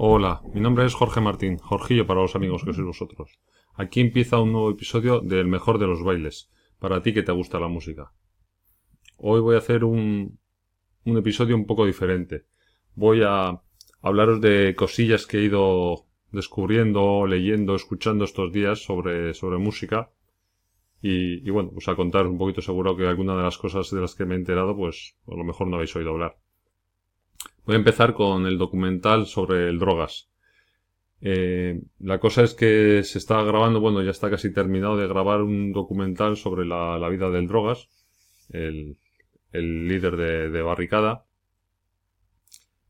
Hola, mi nombre es Jorge Martín, Jorgillo para los amigos que sois vosotros. Aquí empieza un nuevo episodio del mejor de los bailes, para ti que te gusta la música. Hoy voy a hacer un, un episodio un poco diferente. Voy a hablaros de cosillas que he ido descubriendo, leyendo, escuchando estos días sobre, sobre música. Y, bueno, pues a contar un poquito seguro que alguna de las cosas de las que me he enterado, pues a lo mejor no habéis oído hablar. Voy a empezar con el documental sobre el drogas. Eh, la cosa es que se está grabando, bueno, ya está casi terminado de grabar un documental sobre la, vida del drogas, el, líder de, Barricada.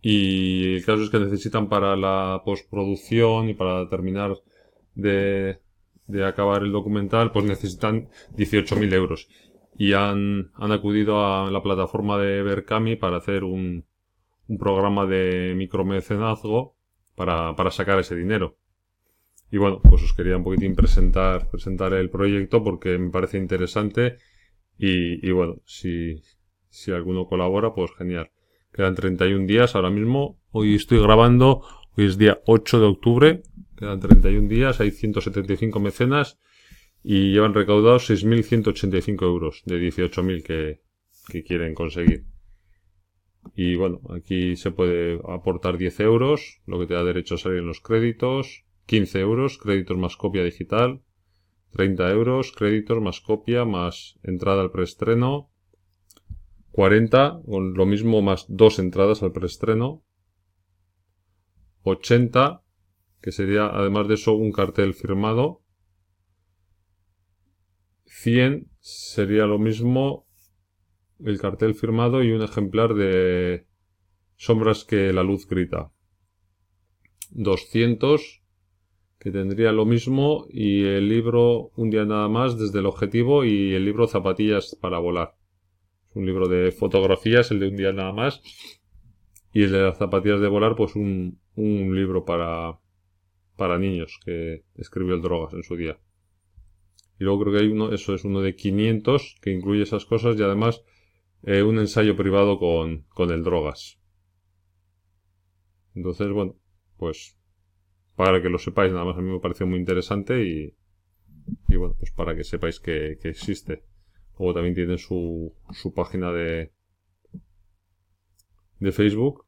Y el caso es que necesitan para la postproducción y para terminar de, de acabar el documental, pues necesitan 18.000 euros. Y han, han acudido a la plataforma de Berkami para hacer un, un programa de micromecenazgo para, para sacar ese dinero. Y bueno, pues os quería un poquitín presentar, presentar el proyecto porque me parece interesante y, bueno, si, si alguno colabora, pues genial. Quedan 31 días ahora mismo. Hoy estoy grabando, hoy es día 8 de octubre. Quedan 31 días, hay 175 mecenas y llevan recaudados 6.185 euros de 18.000 que, que quieren conseguir. Y bueno, aquí se puede aportar 10 euros, lo que te da derecho a salir en los créditos, 15 euros, créditos más copia digital, 30 euros, créditos más copia más entrada al preestreno, 40, con lo mismo más dos entradas al preestreno, 80, que sería además de eso un cartel firmado, 100 sería lo mismo el cartel firmado y un ejemplar de Sombras que la luz grita. 200 que tendría lo mismo y el libro Un día nada más desde el objetivo y el libro Zapatillas para volar. Es un libro de fotografías, el de Un día nada más y el de las zapatillas de volar pues un, un libro para para niños que escribió el Drogas en su día. Y luego creo que hay uno, eso es uno de 500 que incluye esas cosas y además eh, un ensayo privado con, con el drogas. Entonces, bueno, pues para que lo sepáis, nada más a mí me pareció muy interesante y, y bueno, pues para que sepáis que, que existe. Luego también tienen su, su página de, de Facebook,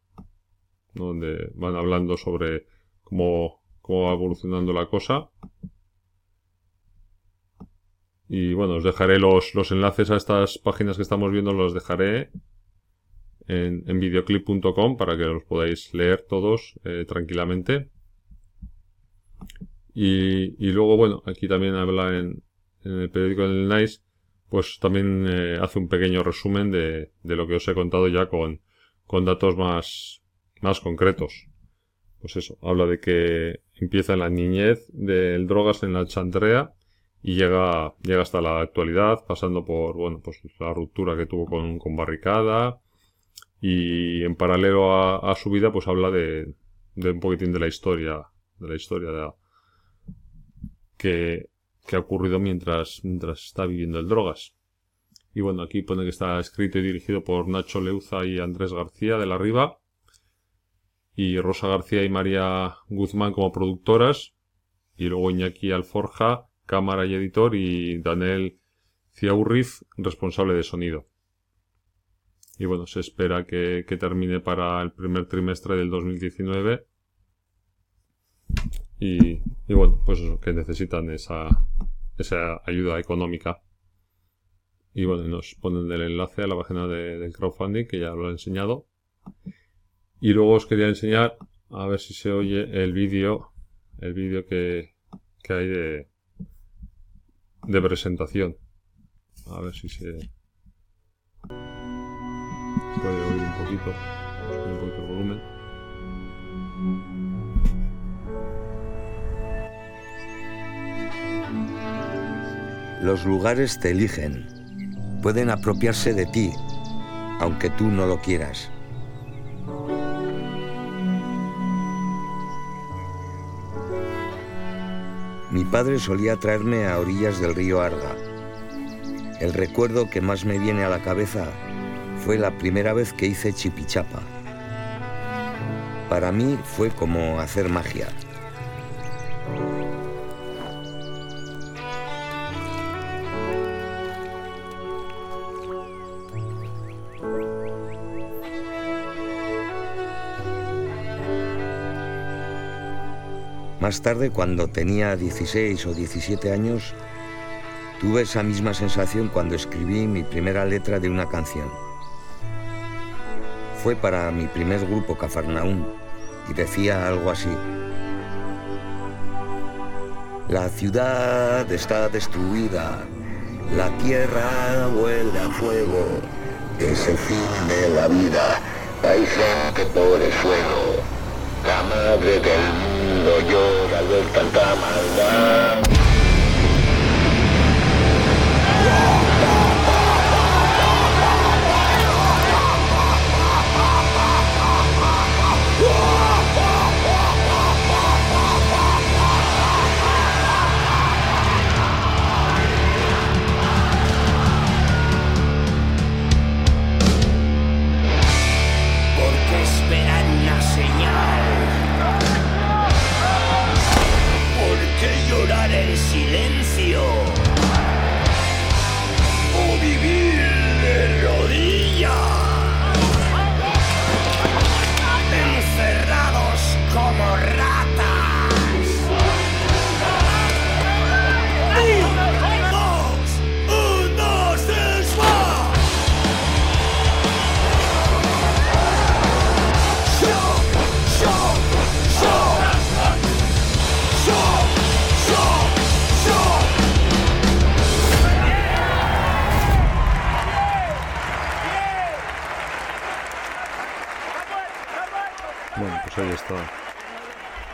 donde van hablando sobre cómo, cómo va evolucionando la cosa. Y bueno, os dejaré los, los enlaces a estas páginas que estamos viendo, los dejaré en, en videoclip.com para que los podáis leer todos eh, tranquilamente. Y, y, luego, bueno, aquí también habla en, el periódico del Nice, pues también eh, hace un pequeño resumen de, de, lo que os he contado ya con, con datos más, más concretos. Pues eso, habla de que empieza en la niñez del drogas en la chantrea y llega, llega hasta la actualidad, pasando por, bueno, pues la ruptura que tuvo con, con Barricada y en paralelo a, su vida, pues habla de, de un poquitín de la historia, de la historia de que, que ha ocurrido mientras, mientras está viviendo el drogas. Y bueno, aquí pone que está escrito y dirigido por Nacho Leuza y Andrés García de la Riva. Y Rosa García y María Guzmán como productoras. Y luego Iñaki Alforja cámara y editor, y Daniel Ciaurriz, responsable de sonido. Y bueno, se espera que, que, termine para el primer trimestre del 2019. Y, y bueno, pues eso, que necesitan esa, esa ayuda económica. Y bueno, nos ponen el enlace a la página de, del crowdfunding, que ya lo he enseñado. Y luego os quería enseñar, a ver si se oye el vídeo, el vídeo que, que hay de, de presentación. A ver si se puede oír un poquito, un poquito el volumen. Los lugares te eligen, pueden apropiarse de ti, aunque tú no lo quieras. Mi padre solía traerme a orillas del río Arga. El recuerdo que más me viene a la cabeza fue la primera vez que hice chipichapa. Para mí fue como hacer magia. Más tarde, cuando tenía 16 o 17 años, tuve esa misma sensación cuando escribí mi primera letra de una canción. Fue para mi primer grupo Cafarnaún y decía algo así. La ciudad está destruida, la tierra huele a fuego, es el fin de la vida, hay gente por el fuego, la madre del mundo de tanta maldad. Porque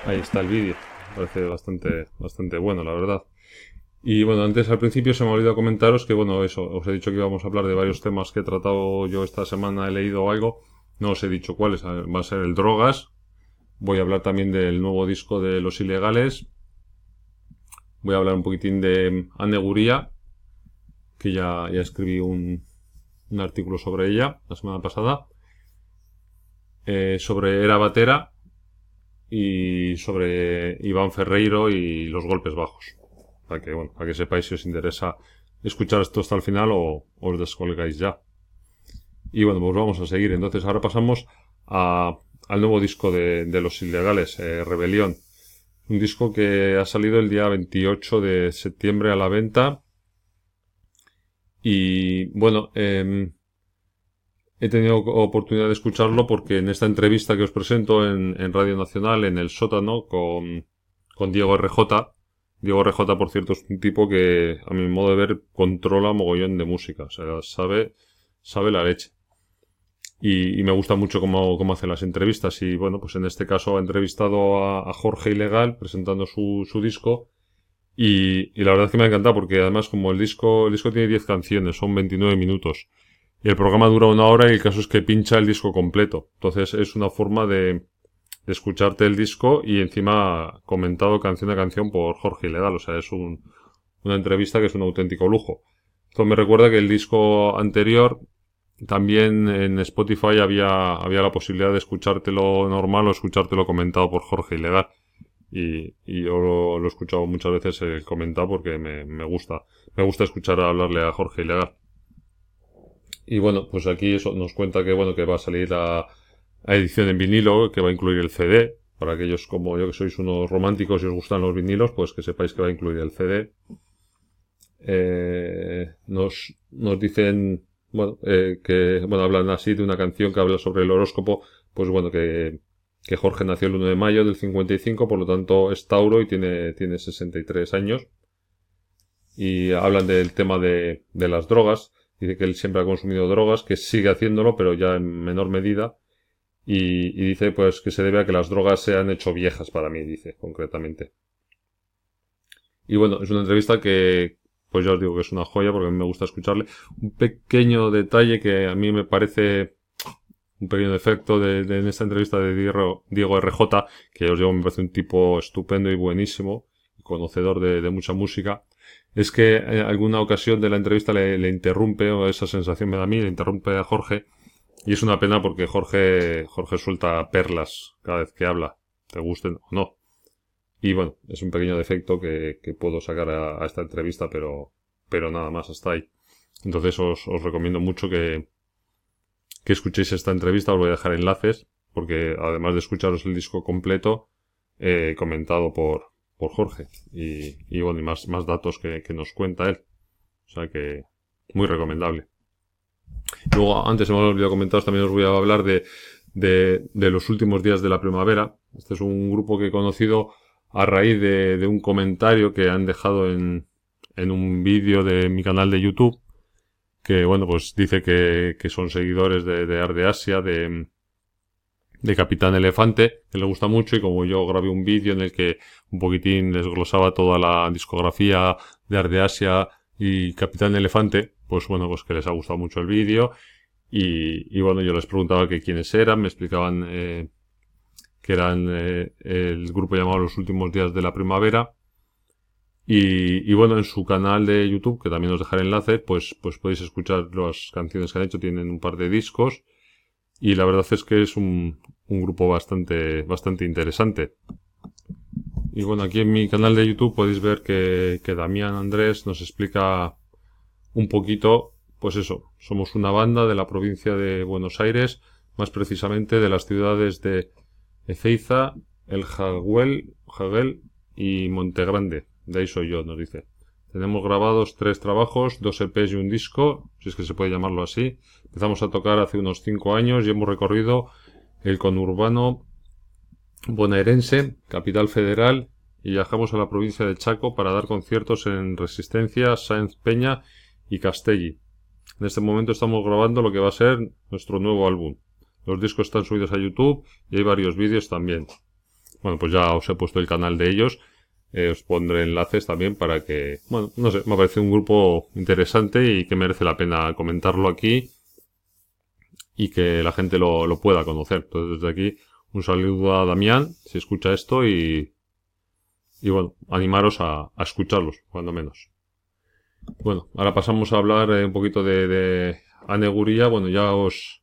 Ahí está el vídeo. Parece bastante, bastante bueno, la verdad. Y bueno, antes al principio se me ha olvidado comentaros que, bueno, eso, os he dicho que íbamos a hablar de varios temas que he tratado yo esta semana, he leído algo. No os he dicho cuáles, va a ser el drogas. Voy a hablar también del nuevo disco de Los Ilegales. Voy a hablar un poquitín de Aneguría, que ya, ya escribí un, un artículo sobre ella la semana pasada. Eh, sobre Era Batera y sobre Iván Ferreiro y los golpes bajos. Para que, bueno, para que sepáis si os interesa escuchar esto hasta el final o os descolgáis ya. Y bueno, pues vamos a seguir. Entonces ahora pasamos al nuevo disco de, Los Ilegales, eh, Rebelión. Un disco que ha salido el día 28 de septiembre a la venta. Y bueno, em, he tenido oportunidad de escucharlo porque en esta entrevista que os presento en, en Radio Nacional, en el sótano, con, con Diego RJ, Diego RJ, por cierto, es un tipo que, a mi modo de ver, controla mogollón de música. O sea, sabe, sabe la leche. Y, y me gusta mucho cómo, cómo hace las entrevistas. Y bueno, pues en este caso ha entrevistado a, a Jorge Ilegal presentando su, su disco. Y, y la verdad es que me ha encantado porque además como el disco, el disco tiene 10 canciones, son 29 minutos. Y el programa dura una hora y el caso es que pincha el disco completo. Entonces es una forma de, de escucharte el disco y encima comentado canción a canción por Jorge Ilegal. O sea, es un, una entrevista que es un auténtico lujo. Esto me recuerda que el disco anterior también en Spotify había, había la posibilidad de escuchártelo normal o escuchártelo comentado por Jorge Ilegal. Y, y yo lo, lo he escuchado muchas veces eh, comentado porque me, me gusta. Me gusta escuchar hablarle a Jorge Ilegal. Y bueno, pues aquí eso nos cuenta que bueno, que va a salir la, edición en vinilo, que va a incluir el CD. Para aquellos como yo que sois unos románticos y os gustan los vinilos, pues que sepáis que va a incluir el CD. Eh, nos, nos dicen, bueno, eh, que, bueno, hablan así de una canción que habla sobre el horóscopo, pues bueno, que, que Jorge nació el 1 de mayo del 55, por lo tanto es Tauro y tiene, tiene 63 años. Y hablan del tema de, de las drogas. Dice que él siempre ha consumido drogas, que sigue haciéndolo, pero ya en menor medida. Y, dice pues que se debe a que las drogas se han hecho viejas para mí, dice, concretamente. Y bueno, es una entrevista que, pues ya os digo que es una joya porque a mí me gusta escucharle. Un pequeño detalle que a mí me parece un pequeño defecto de, en esta entrevista de Diego, Diego RJ, que os digo me parece un tipo estupendo y buenísimo, conocedor de mucha música, es que en alguna ocasión de la entrevista le, interrumpe, o esa sensación me da a mí, le interrumpe a Jorge, y es una pena porque Jorge, Jorge suelta perlas cada vez que habla, te gusten o no. Y bueno, es un pequeño defecto que, que puedo sacar a, esta entrevista, pero, pero nada más, hasta ahí. Entonces os, os recomiendo mucho que, que escuchéis esta entrevista, os voy a dejar enlaces, porque además de escucharos el disco completo, eh, comentado por, por Jorge, y, y bueno, y más, más datos que, que nos cuenta él. O sea que, muy recomendable. Luego, antes había olvidado comentaros, también os voy a hablar de, de, de, los últimos días de la primavera. Este es un grupo que he conocido a raíz de, de un comentario que han dejado en, en un vídeo de mi canal de YouTube, que bueno, pues dice que, que son seguidores de, de Arde Asia, de, de Capitán Elefante, que le gusta mucho y como yo grabé un vídeo en el que un poquitín desglosaba toda la discografía de Arde Asia y Capitán Elefante, pues bueno, pues que les ha gustado mucho el vídeo y, y bueno, yo les preguntaba que quiénes eran, me explicaban eh, que eran eh, el grupo llamado Los Últimos Días de la Primavera. Y, y, bueno, en su canal de YouTube, que también os dejaré enlace, pues, pues podéis escuchar las canciones que han hecho, tienen un par de discos. Y la verdad es que es un, un grupo bastante, bastante interesante. Y bueno, aquí en mi canal de YouTube podéis ver que, que Damián Andrés nos explica un poquito, pues eso, somos una banda de la provincia de Buenos Aires, más precisamente de las ciudades de Ezeiza, El Jaguel, Jaguel y Montegrande. De ahí soy yo, nos dice. Tenemos grabados tres trabajos, dos EPs y un disco, si es que se puede llamarlo así. Empezamos a tocar hace unos cinco años y hemos recorrido el conurbano bonaerense, capital federal, y viajamos a la provincia de Chaco para dar conciertos en Resistencia, Sáenz Peña y Castelli. En este momento estamos grabando lo que va a ser nuestro nuevo álbum. Los discos están subidos a YouTube y hay varios vídeos también. Bueno, pues ya os he puesto el canal de ellos. Eh, os pondré enlaces también para que, bueno, no sé, me parece un grupo interesante y que merece la pena comentarlo aquí y que la gente lo, lo pueda conocer. Entonces desde aquí un saludo a Damián, si escucha esto y, y bueno, animaros a, escucharlos, cuando menos. Bueno, ahora pasamos a hablar eh, un poquito de, de Aneguría. Bueno, ya os,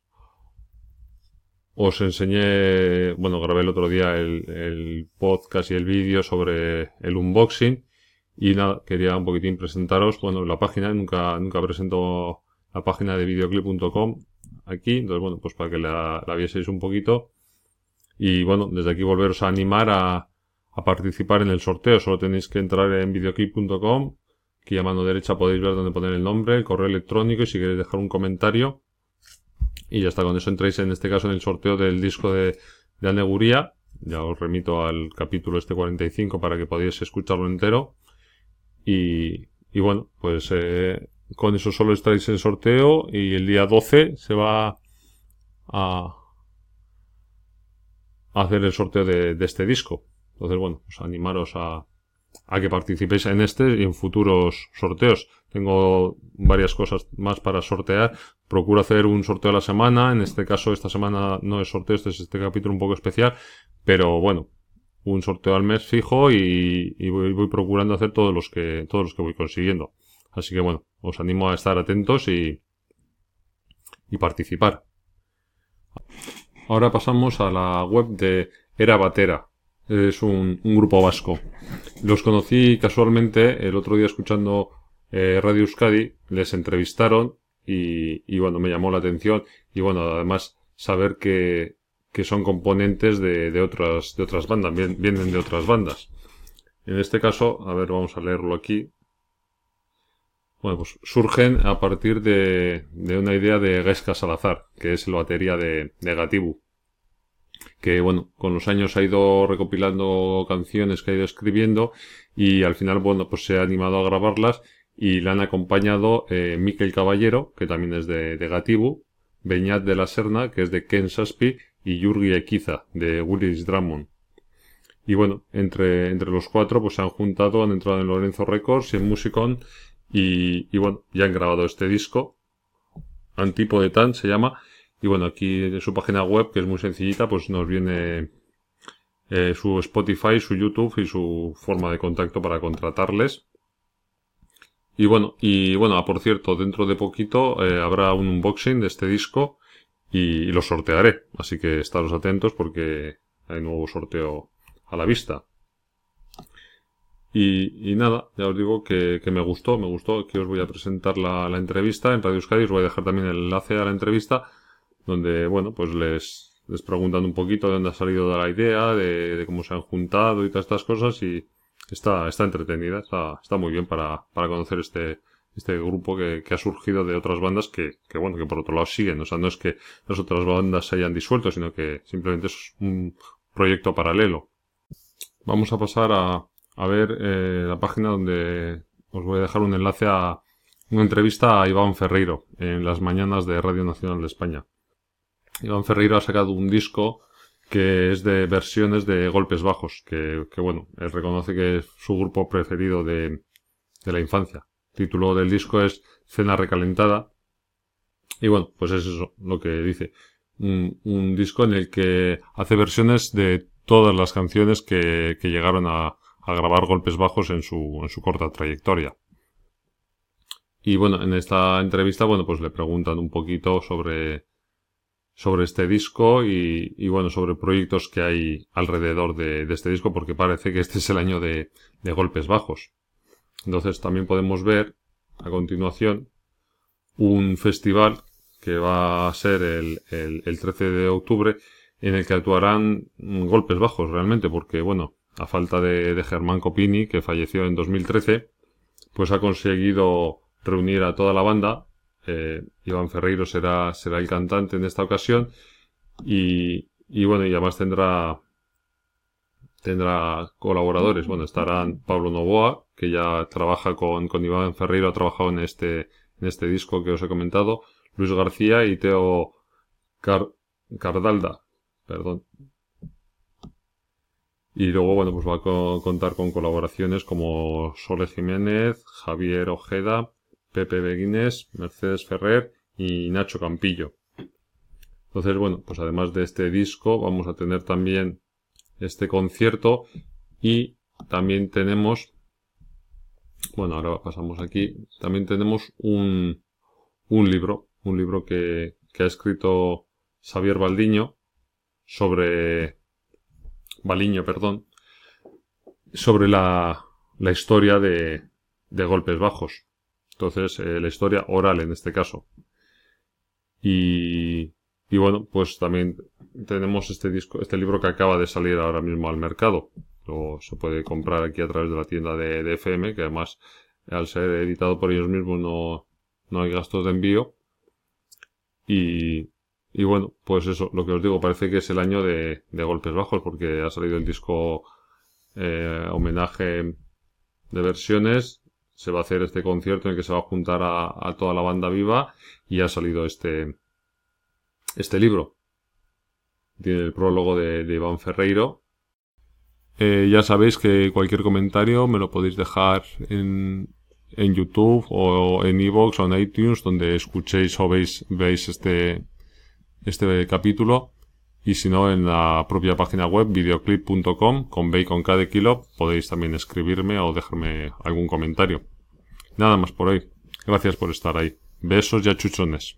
os enseñé, bueno, grabé el otro día el, el podcast y el vídeo sobre el unboxing. Y nada, quería un poquitín presentaros, bueno, la página, nunca, nunca presento la página de videoclip.com aquí. Entonces, bueno, pues para que la, la vieseis un poquito. Y bueno, desde aquí volveros a animar a, a participar en el sorteo. Solo tenéis que entrar en videoclip.com Aquí a mano derecha podéis ver dónde poner el nombre, el correo electrónico y si queréis dejar un comentario. Y ya está, con eso entráis en este caso en el sorteo del disco de, de Aneguría. Ya os remito al capítulo este 45 para que podáis escucharlo entero. Y, y bueno, pues eh, con eso solo estáis en sorteo y el día 12 se va a, a hacer el sorteo de, de este disco. Entonces, bueno, pues animaros a, a que participéis en este y en futuros sorteos. Tengo varias cosas más para sortear. Procuro hacer un sorteo a la semana. En este caso, esta semana no es sorteo, este es este capítulo un poco especial. Pero bueno, un sorteo al mes fijo y, voy, voy, procurando hacer todos los que, todos los que voy consiguiendo. Así que bueno, os animo a estar atentos y, y participar. Ahora pasamos a la web de Era Batera es un, grupo vasco. Los conocí casualmente el otro día escuchando eh, Radio Euskadi, les entrevistaron y, y, bueno, me llamó la atención y bueno, además saber que, que son componentes de, de, otras, de otras bandas, vienen de otras bandas. En este caso, a ver, vamos a leerlo aquí. Bueno, pues surgen a partir de, de una idea de Gaisca Salazar, que es la batería de, de Gatibu que bueno, con los años ha ido recopilando canciones que ha ido escribiendo y al final, bueno, pues se ha animado a grabarlas y le han acompañado eh, Miquel Caballero, que también es de, de Gatibu, Beñat de la Serna, que es de Ken Saspi, y Yurgi Equiza, de Willis Drummond. Y bueno, entre, entre los cuatro pues se han juntado, han entrado en Lorenzo Records y en Musicon y, y bueno, ya han grabado este disco. Antipo de Tan se llama y bueno, aquí en su página web, que es muy sencillita, pues nos viene eh, su Spotify, su YouTube y su forma de contacto para contratarles. Y bueno, y bueno, ah, por cierto, dentro de poquito eh, habrá un unboxing de este disco y, los sortearé. Así que estaros atentos porque hay nuevo sorteo a la vista. Y, nada, ya os digo que, me gustó, me gustó, que os voy a presentar la, entrevista en Radio Euskadi, os voy a dejar también el enlace a la entrevista, donde, bueno, pues les, les preguntan un poquito de dónde ha salido la idea, de, cómo se han juntado y todas estas cosas, y está, está entretenida, está, está muy bien para, para conocer este, este grupo que, ha surgido de otras bandas que, que, bueno, que por otro lado siguen. O sea, no es que las otras bandas se hayan disuelto, sino que simplemente es un proyecto paralelo. Vamos a pasar a, a ver eh, la página donde os voy a dejar un enlace a una entrevista a Iván Ferreiro en las mañanas de Radio Nacional de España. Iván Ferreiro ha sacado un disco que es de versiones de golpes bajos, que, que bueno, él reconoce que es su grupo preferido de, de la infancia. Título del disco es Cena Recalentada. Y bueno, pues es eso lo que dice. Un, un disco en el que hace versiones de todas las canciones que, que llegaron a, a grabar golpes bajos en su, en su corta trayectoria. Y bueno, en esta entrevista, bueno, pues le preguntan un poquito sobre, sobre este disco y, y bueno, sobre proyectos que hay alrededor de, de, este disco, porque parece que este es el año de, de golpes bajos. Entonces también podemos ver a continuación un festival que va a ser el, el, el 13 de octubre en el que actuarán golpes bajos realmente, porque bueno, a falta de, Germán Copini, que falleció en 2013, pues ha conseguido reunir a toda la banda. Eh, Iván Ferreiro será, será el cantante en esta ocasión. Y, y bueno, y además tendrá, tendrá colaboradores. Bueno, estarán Pablo Novoa, que ya trabaja con, con Iván Ferreiro, ha trabajado en este, en este disco que os he comentado. Luis García y Teo Cardalda. Perdón, y luego, bueno, pues va a contar con colaboraciones como Sole Jiménez, Javier Ojeda, Pepe Beguines, Mercedes Ferrer y Nacho Campillo. Entonces, bueno, pues además de este disco, vamos a tener también este concierto y también tenemos, bueno, ahora pasamos aquí, también tenemos un, un libro, un libro que, que ha escrito Xavier Baldiño sobre Baliño, perdón, sobre la, la historia de, de, golpes bajos. Entonces, eh, la historia oral en este caso. Y, y bueno, pues también tenemos este disco, este libro que acaba de salir ahora mismo al mercado. Lo se puede comprar aquí a través de la tienda de, de FM, que además, al ser editado por ellos mismos, no, no hay gastos de envío. Y, y bueno, pues eso, lo que os digo, parece que es el año de, de golpes bajos, porque ha salido el disco eh, homenaje de versiones, se va a hacer este concierto en el que se va a juntar a, toda la banda viva y ha salido este, este libro. Tiene el prólogo de, Iván Ferreiro. Eh, ya sabéis que cualquier comentario me lo podéis dejar en, en YouTube o en iVoox o en iTunes, donde escuchéis o veis, veis este, este capítulo y si no en la propia página web videoclip.com con B con K de kilo podéis también escribirme o dejarme algún comentario. Nada más por hoy. Gracias por estar ahí. Besos y achuchones.